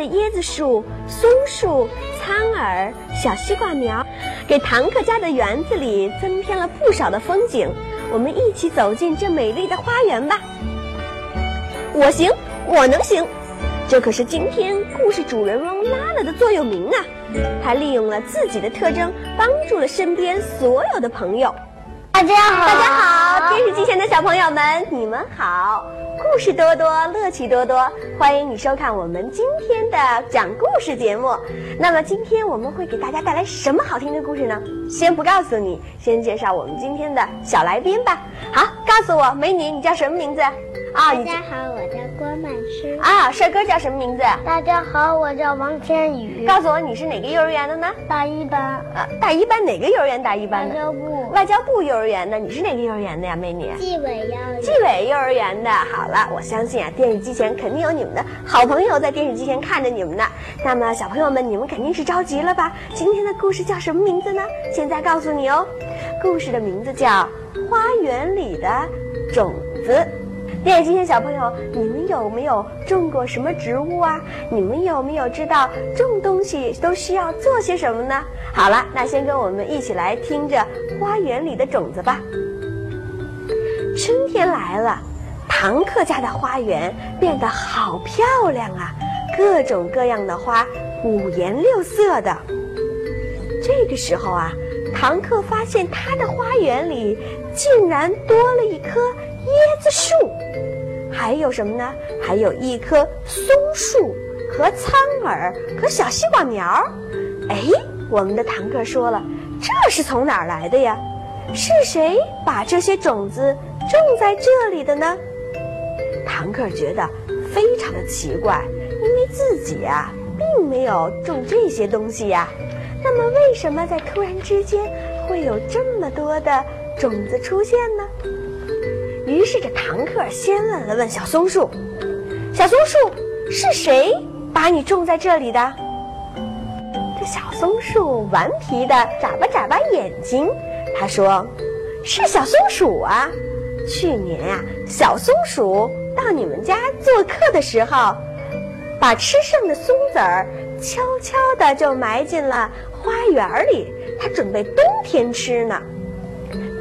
的椰子树、松树、苍耳、小西瓜苗，给唐客家的园子里增添了不少的风景。我们一起走进这美丽的花园吧。我行，我能行。这可是今天故事主人翁拉拉的座右铭啊！他利用了自己的特征，帮助了身边所有的朋友。大家好，大家好，电视机前的小朋友们，你们好！故事多多，乐趣多多，欢迎你收看我们今天的讲故事节目。那么今天我们会给大家带来什么好听的故事呢？先不告诉你，先介绍我们今天的小来宾吧。好，告诉我，美女，你叫什么名字？啊，大家好，我叫郭曼诗。啊，帅哥叫什么名字？大家好，我叫王天宇。告诉我你是哪个幼儿园的呢？大一班。啊，大一班哪个幼儿园？大一班的。外交部。外交部幼儿园的，你是哪个幼儿园的呀，美女？纪委幼儿园。纪委幼儿园的。好了，我相信啊，电视机前肯定有你们的好朋友在电视机前看着你们呢。那么，小朋友们，你们肯定是着急了吧？今天的故事叫什么名字呢？现在告诉你哦，故事的名字叫《花园里的种子》。电视机前小朋友，你们有没有种过什么植物啊？你们有没有知道种东西都需要做些什么呢？好了，那先跟我们一起来听着花园里的种子吧。春天来了，唐克家的花园变得好漂亮啊，各种各样的花，五颜六色的。这个时候啊，唐克发现他的花园里竟然多了一棵。椰子树，还有什么呢？还有一棵松树和苍耳和小西瓜苗。哎，我们的堂客说了，这是从哪儿来的呀？是谁把这些种子种在这里的呢？堂客觉得非常的奇怪，因为自己呀并没有种这些东西呀。那么，为什么在突然之间会有这么多的种子出现呢？于是这堂客先问了问小松树：“小松树，是谁把你种在这里的？”这小松树顽皮的眨巴眨巴眼睛，他说：“是小松鼠啊！去年呀，小松鼠到你们家做客的时候，把吃剩的松子儿悄悄的就埋进了花园里，它准备冬天吃呢。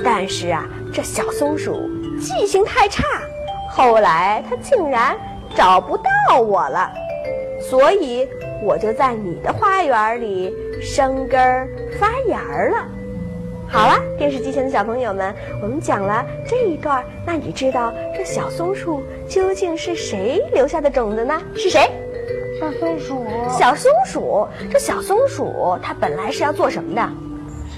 但是啊，这小松鼠……”记性太差，后来他竟然找不到我了，所以我就在你的花园里生根发芽了。好了，电视机前的小朋友们，我们讲了这一段，那你知道这小松树究竟是谁留下的种子呢？是谁？小松鼠。小松鼠，这小松鼠它本来是要做什么的？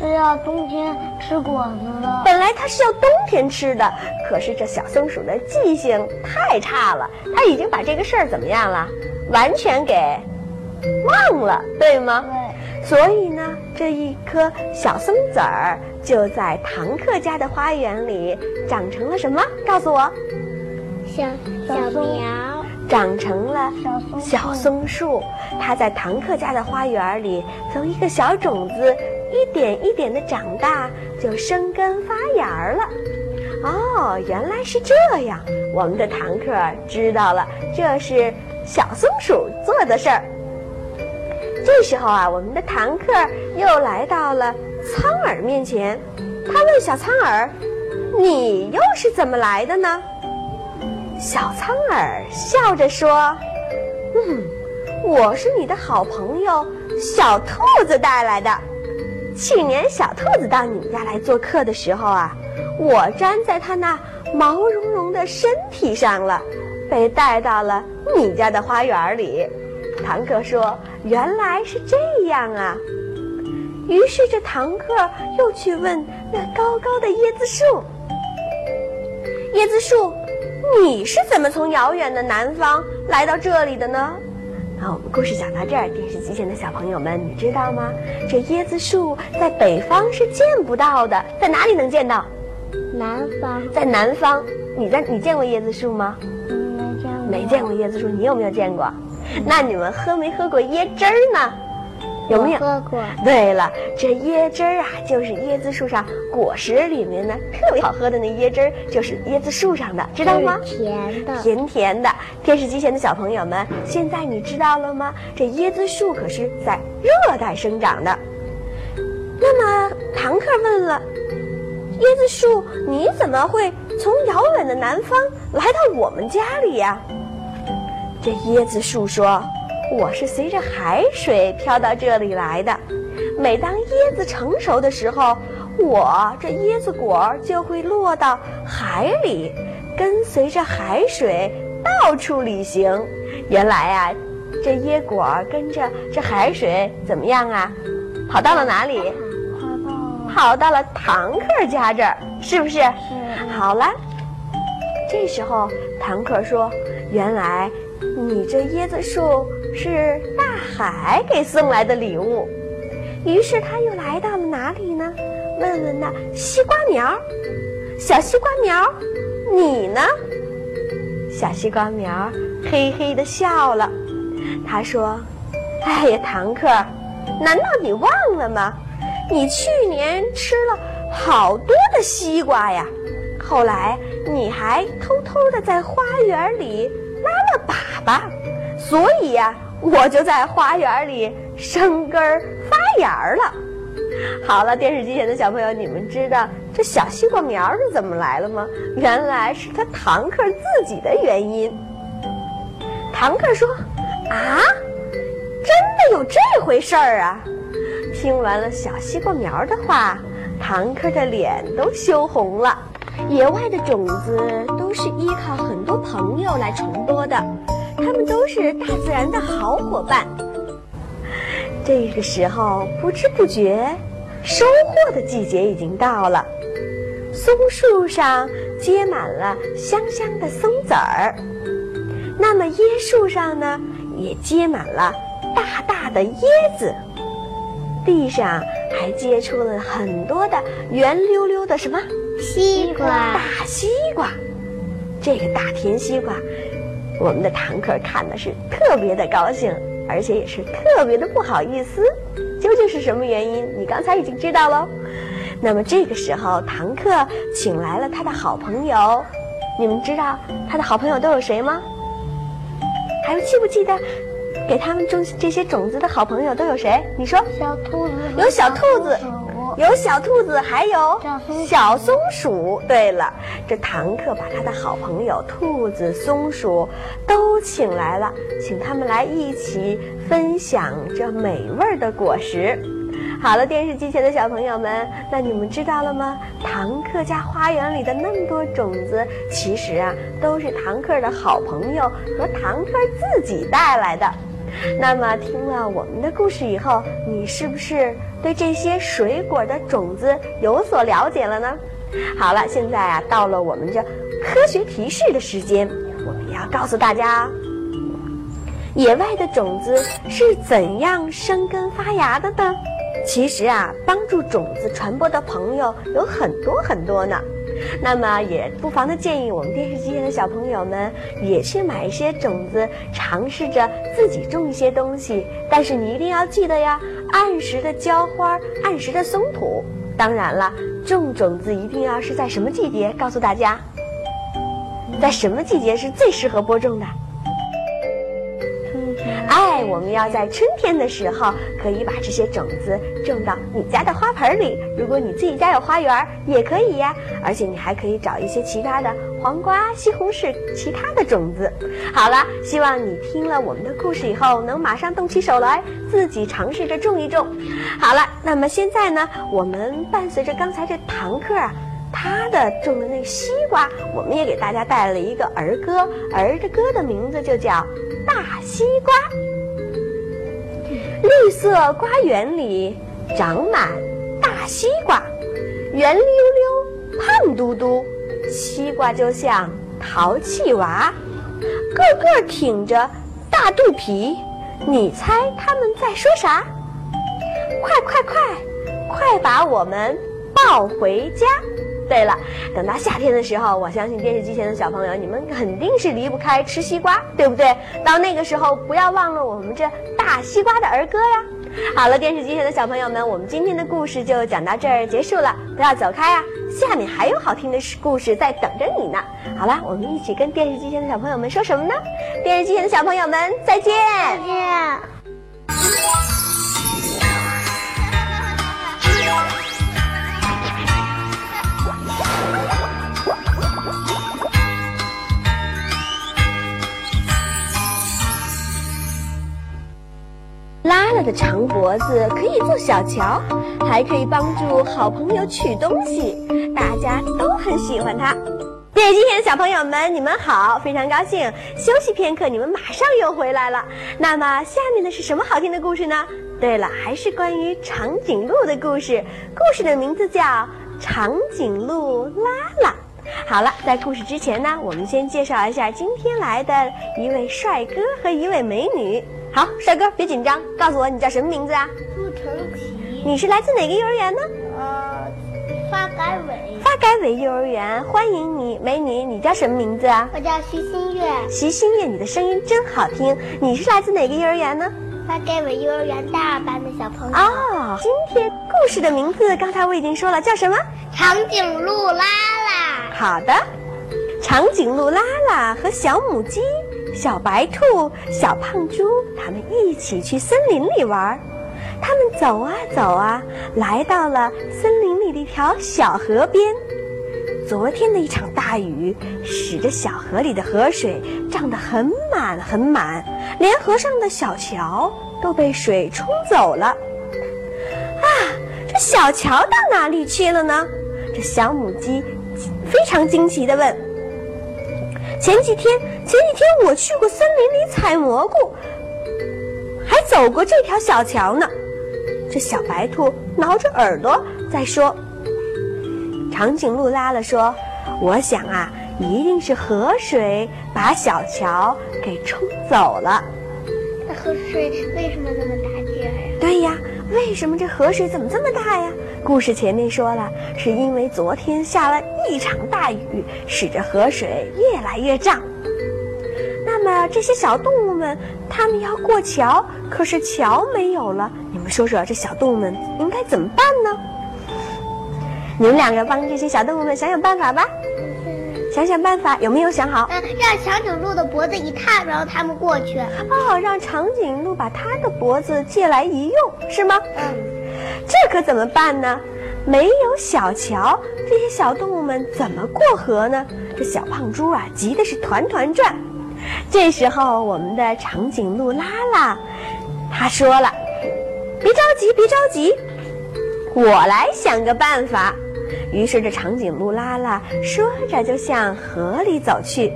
是要冬天吃果子的。本来它是要冬天吃的，可是这小松鼠的记性太差了，它已经把这个事儿怎么样了？完全给忘了，对吗？对。所以呢，这一颗小松子儿就在堂客家的花园里长成了什么？告诉我。小小苗。长成了小松树。它在堂客家的花园里，从一个小种子。一点一点的长大，就生根发芽了。哦，原来是这样。我们的堂客知道了，这是小松鼠做的事儿。这时候啊，我们的堂客又来到了苍耳面前。他问小苍耳：“你又是怎么来的呢？”小苍耳笑着说：“嗯，我是你的好朋友小兔子带来的。”去年小兔子到你们家来做客的时候啊，我粘在它那毛茸茸的身体上了，被带到了你家的花园里。堂客说：“原来是这样啊。”于是这堂客又去问那高高的椰子树：“椰子树，你是怎么从遥远的南方来到这里的呢？”好，我们故事讲到这儿，电视机前的小朋友们，你知道吗？这椰子树在北方是见不到的，在哪里能见到？南方。在南方，你在你见过椰子树吗？没见过。没见过椰子树，你有没有见过？那你们喝没喝过椰汁儿呢？有没有？喝过。对了，这椰汁儿啊，就是椰子树上果实里面呢特别好喝的那椰汁儿，就是椰子树上的，知道吗？甜的。甜甜的。电视机前的。小朋友们，现在你知道了吗？这椰子树可是在热带生长的。那么，唐克问了：“椰子树，你怎么会从遥远的。南方来到我们家里呀？”这椰子树说：“我是随着海水飘到这里来的。每当椰子成熟的时候，我这椰子果就会落到海里，跟随着海水到处旅行。原来啊，这椰果跟着这海水怎么样啊？跑到了哪里？跑到了。唐克家这儿，是不是？是。好了，这时候唐克说：“原来。”你这椰子树是大海给送来的礼物，于是他又来到了哪里呢？问问那西瓜苗，小西瓜苗，你呢？小西瓜苗嘿嘿的笑了，他说：“哎呀，堂客，难道你忘了吗？你去年吃了好多的西瓜呀，后来你还偷偷的在花园里。”吧，所以呀，我就在花园里生根发芽了。好了，电视机前的小朋友，你们知道这小西瓜苗是怎么来的吗？原来是他堂客自己的原因。堂客说：“啊，真的有这回事儿啊！”听完了小西瓜苗的话，堂客的脸都羞红了。野外的种子都是依靠很多朋友来传播的，他们都是大自然的好伙伴。这个时候，不知不觉，收获的季节已经到了。松树上结满了香香的松子儿，那么椰树上呢，也结满了大大的椰子。地上还结出了很多的圆溜溜的什么？西瓜，大西瓜，这个大甜西瓜，我们的堂客看的是特别的高兴，而且也是特别的不好意思。究竟是什么原因？你刚才已经知道喽。那么这个时候，堂客请来了他的好朋友，你们知道他的好朋友都有谁吗？还有记不记得给他们种这些种子的好朋友都有谁？你说，小兔子，有小兔子。有小兔子，还有小松鼠。对了，这堂客把他的好朋友兔子、松鼠都请来了，请他们来一起分享这美味的果实。好了，电视机前的小朋友们，那你们知道了吗？堂客家花园里的那么多种子，其实啊，都是堂客的好朋友和堂客自己带来的。那么，听了我们的故事以后，你是不是对这些水果的种子有所了解了呢？好了，现在啊，到了我们这科学提示的时间，我们要告诉大家，野外的种子是怎样生根发芽的呢？其实啊，帮助种子传播的朋友有很多很多呢。那么也不妨的建议我们电视机前的小朋友们也去买一些种子，尝试着自己种一些东西。但是你一定要记得呀，按时的浇花，按时的松土。当然了，种种子一定要是在什么季节？告诉大家，在什么季节是最适合播种的？哎，我们要在春天的时候，可以把这些种子种到你家的花盆里。如果你自己家有花园，也可以呀。而且你还可以找一些其他的黄瓜、西红柿、其他的种子。好了，希望你听了我们的故事以后，能马上动起手来，自己尝试着种一种。好了，那么现在呢，我们伴随着刚才这堂课啊，他的种的那西瓜，我们也给大家带了一个儿歌，儿的歌的名字就叫。大西瓜，绿色瓜园里长满大西瓜，圆溜溜、胖嘟嘟，西瓜就像淘气娃，个个挺着大肚皮。你猜他们在说啥？快快快，快把我们抱回家！对了，等到夏天的时候，我相信电视机前的小朋友，你们肯定是离不开吃西瓜，对不对？到那个时候，不要忘了我们这大西瓜的儿歌呀。好了，电视机前的小朋友们，我们今天的故事就讲到这儿结束了，不要走开啊，下面还有好听的故事在等着你呢。好了，我们一起跟电视机前的小朋友们说什么呢？电视机前的小朋友们，再见。再见。拉拉的长脖子可以做小桥，还可以帮助好朋友取东西，大家都很喜欢它。电视机前的小朋友们，你们好，非常高兴。休息片刻，你们马上又回来了。那么下面的是什么好听的故事呢？对了，还是关于长颈鹿的故事。故事的名字叫《长颈鹿拉拉》。好了，在故事之前呢，我们先介绍一下今天来的一位帅哥和一位美女。好，帅哥，别紧张，告诉我你叫什么名字啊？朱成奇，你是来自哪个幼儿园呢？呃，发改委，发改委幼儿园，欢迎你，美女，你叫什么名字啊？我叫徐新月，徐新月，你的声音真好听。你是来自哪个幼儿园呢？发改委幼儿园大二班的小朋友。哦，今天故事的名字刚才我已经说了，叫什么？长颈鹿拉拉，好的，长颈鹿拉拉和小母鸡、小白兔、小胖猪，他们一起去森林里玩。他们走啊走啊，来到了森林里的一条小河边。昨天的一场大雨，使得小河里的河水涨得很满很满，连河上的小桥都被水冲走了。啊，这小桥到哪里去了呢？这小母鸡非常惊奇地问：“前几天，前几天我去过森林里采蘑菇，还走过这条小桥呢。”这小白兔挠着耳朵在说。长颈鹿拉了说：“我想啊，一定是河水把小桥给冲走了。那河水为什么这么大劲儿呀？对呀，为什么这河水怎么这么大呀？故事前面说了，是因为昨天下了一场大雨，使得河水越来越涨。那么这些小动物们，它们要过桥，可是桥没有了。你们说说，这小动物们应该怎么办呢？你们两个帮这些小动物们想想办法吧。想想办法，有没有想好？嗯，让长颈鹿的脖子一探，然后他们过去。哦，让长颈鹿把它的脖子借来一用，是吗？嗯，这可怎么办呢？没有小桥，这些小动物们怎么过河呢？这小胖猪啊，急的是团团转。这时候，我们的长颈鹿拉拉，他说了：“别着急，别着急，我来想个办法。”于是，这长颈鹿拉拉说着就向河里走去。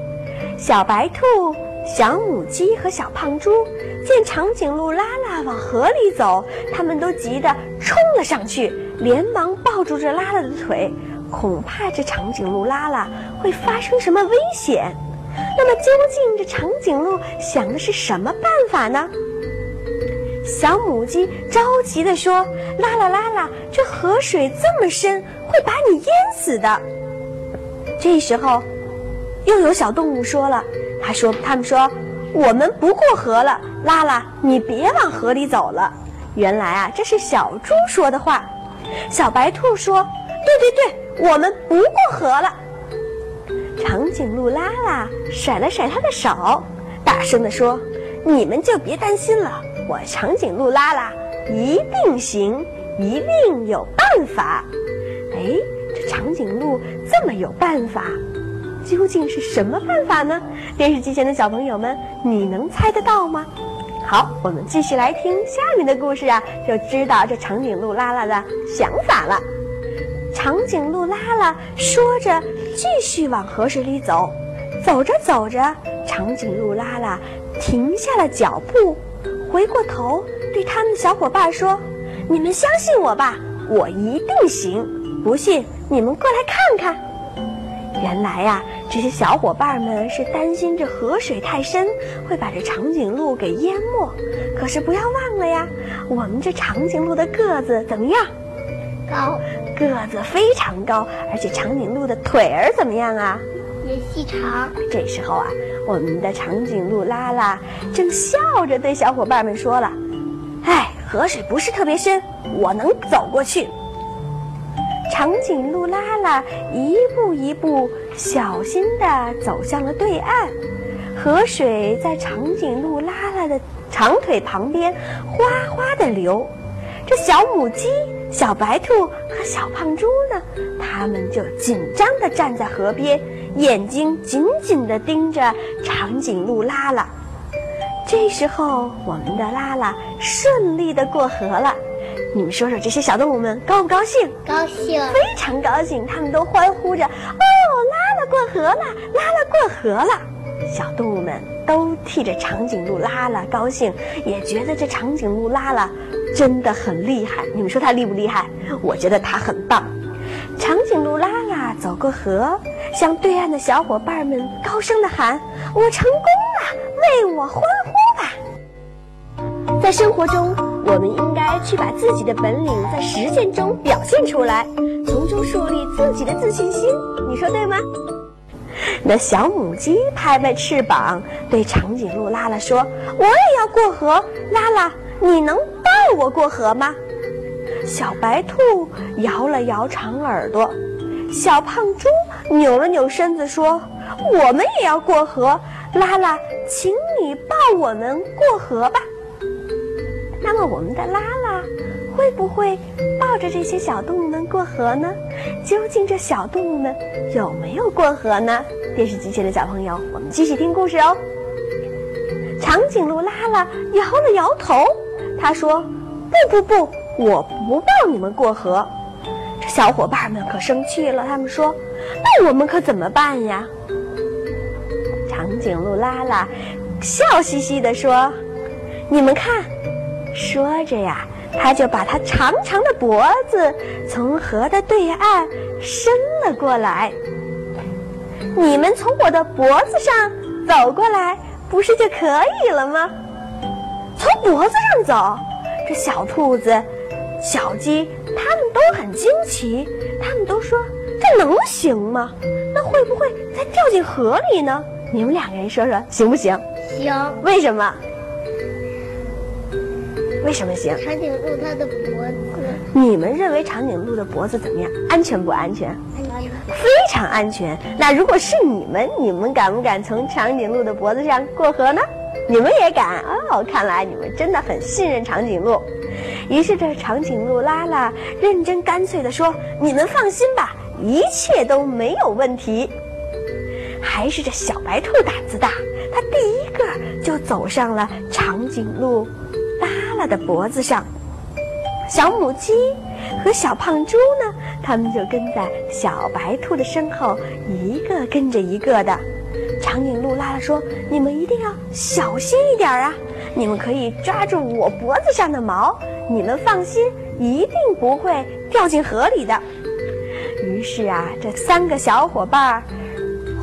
小白兔、小母鸡和小胖猪见长颈鹿拉拉往河里走，他们都急得冲了上去，连忙抱住这拉拉的腿，恐怕这长颈鹿拉拉会发生什么危险。那么，究竟这长颈鹿想的是什么办法呢？小母鸡着急地说：“拉拉拉拉，这河水这么深，会把你淹死的。”这时候，又有小动物说了：“他说，他们说，我们不过河了，拉拉，你别往河里走了。”原来啊，这是小猪说的话。小白兔说：“对对对，我们不过河了。”长颈鹿拉拉甩了甩他的手，大声地说：“你们就别担心了。”我长颈鹿拉拉一定行，一定有办法。哎，这长颈鹿这么有办法，究竟是什么办法呢？电视机前的小朋友们，你能猜得到吗？好，我们继续来听下面的故事啊，就知道这长颈鹿拉拉的想法了。长颈鹿拉拉说着，继续往河水里走。走着走着，长颈鹿拉拉停下了脚步。回过头对他们的小伙伴说：“你们相信我吧，我一定行。不信你们过来看看。”原来呀，这些小伙伴们是担心这河水太深会把这长颈鹿给淹没。可是不要忘了呀，我们这长颈鹿的个子怎么样？高，个子非常高，而且长颈鹿的腿儿怎么样啊？也细长。这时候啊，我们的长颈鹿拉拉正笑着对小伙伴们说了：“哎，河水不是特别深，我能走过去。”长颈鹿拉拉一步一步小心地走向了对岸，河水在长颈鹿拉拉的长腿旁边哗哗地流。这小母鸡、小白兔和小胖猪呢，它们就紧张地站在河边，眼睛紧紧地盯着长颈鹿拉拉。这时候，我们的拉拉顺利地过河了。你们说说，这些小动物们高不高兴？高兴。非常高兴，他们都欢呼着：“哦，拉拉过河了，拉拉过河了！”小动物们都替着长颈鹿拉拉高兴，也觉得这长颈鹿拉拉真的很厉害。你们说它厉不厉害？我觉得它很棒。长颈鹿拉拉走过河，向对岸的小伙伴们高声的喊：“我成功了，为我欢呼吧！”在生活中，我们应该去把自己的本领在实践中表现出来，从中树立自己的自信心。你说对吗？那小母鸡拍拍翅膀，对长颈鹿拉拉说：“我也要过河，拉拉，你能带我过河吗？”小白兔摇了摇长耳朵，小胖猪扭了扭身子说：“我们也要过河，拉拉，请你抱我们过河吧。”那么我们的拉拉会不会抱着这些小动物们过河呢？究竟这小动物们有没有过河呢？电视机前的小朋友，我们继续听故事哦。长颈鹿拉拉摇了摇头，他说：“不不不，我不抱你们过河。”这小伙伴们可生气了，他们说：“那我们可怎么办呀？”长颈鹿拉拉笑嘻嘻地说：“你们看。”说着呀，他就把他长长的脖子从河的对岸伸了过来。你们从我的脖子上走过来，不是就可以了吗？从脖子上走，这小兔子、小鸡他们都很惊奇，他们都说：“这能行吗？那会不会再掉进河里呢？”你们两个人说说行不行？行。为什么？为什么行？长颈鹿它的脖子，你们认为长颈鹿的脖子怎么样？安全不安全？安全。非常安全。那如果是你们，你们敢不敢从长颈鹿的脖子上过河呢？你们也敢哦！看来你们真的很信任长颈鹿。于是这长颈鹿拉拉认真干脆地说：“你们放心吧，一切都没有问题。”还是这小白兔胆子大，它第一个就走上了长颈鹿。拉拉的脖子上，小母鸡和小胖猪呢？它们就跟在小白兔的身后，一个跟着一个的。长颈鹿拉拉说：“你们一定要小心一点啊！你们可以抓住我脖子上的毛，你们放心，一定不会掉进河里的。”于是啊，这三个小伙伴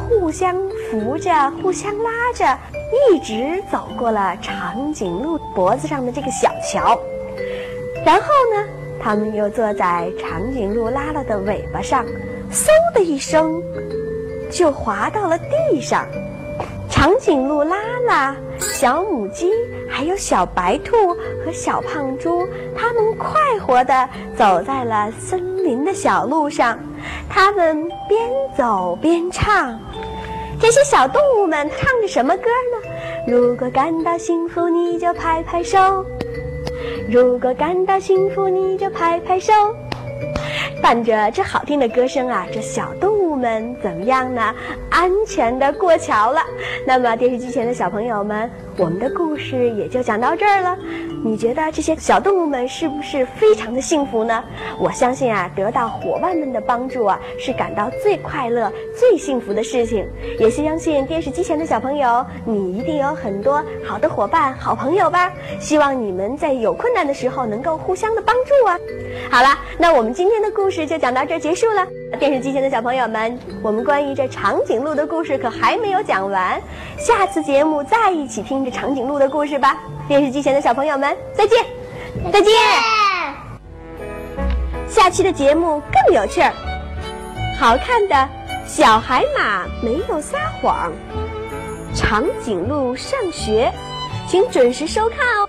互相扶着，互相拉着。一直走过了长颈鹿脖子上的这个小桥，然后呢，他们又坐在长颈鹿拉拉的尾巴上，嗖的一声，就滑到了地上。长颈鹿拉拉、小母鸡还有小白兔和小胖猪，它们快活地走在了森林的小路上，它们边走边唱。这些小动物们唱着什么歌呢？如果感到幸福，你就拍拍手；如果感到幸福，你就拍拍手。伴着这好听的歌声啊，这小动物们怎么样呢？安全的过桥了。那么电视机前的小朋友们，我们的故事也就讲到这儿了。你觉得这些小动物们是不是非常的幸福呢？我相信啊，得到伙伴们的帮助啊，是感到最快乐、最幸福的事情。也是相信电视机前的小朋友，你一定有很多好的伙伴、好朋友吧？希望你们在有困难的时候能够互相的帮助啊。好了，那我们今天的故事就讲到这儿结束了。电视机前的小朋友们，我们关于这长颈鹿的故事可还没有讲完，下次节目再一起听着长颈鹿的故事吧。电视机前的小朋友们，再见，再见。下期的节目更有趣儿。好看的小海马没有撒谎，长颈鹿上学，请准时收看哦。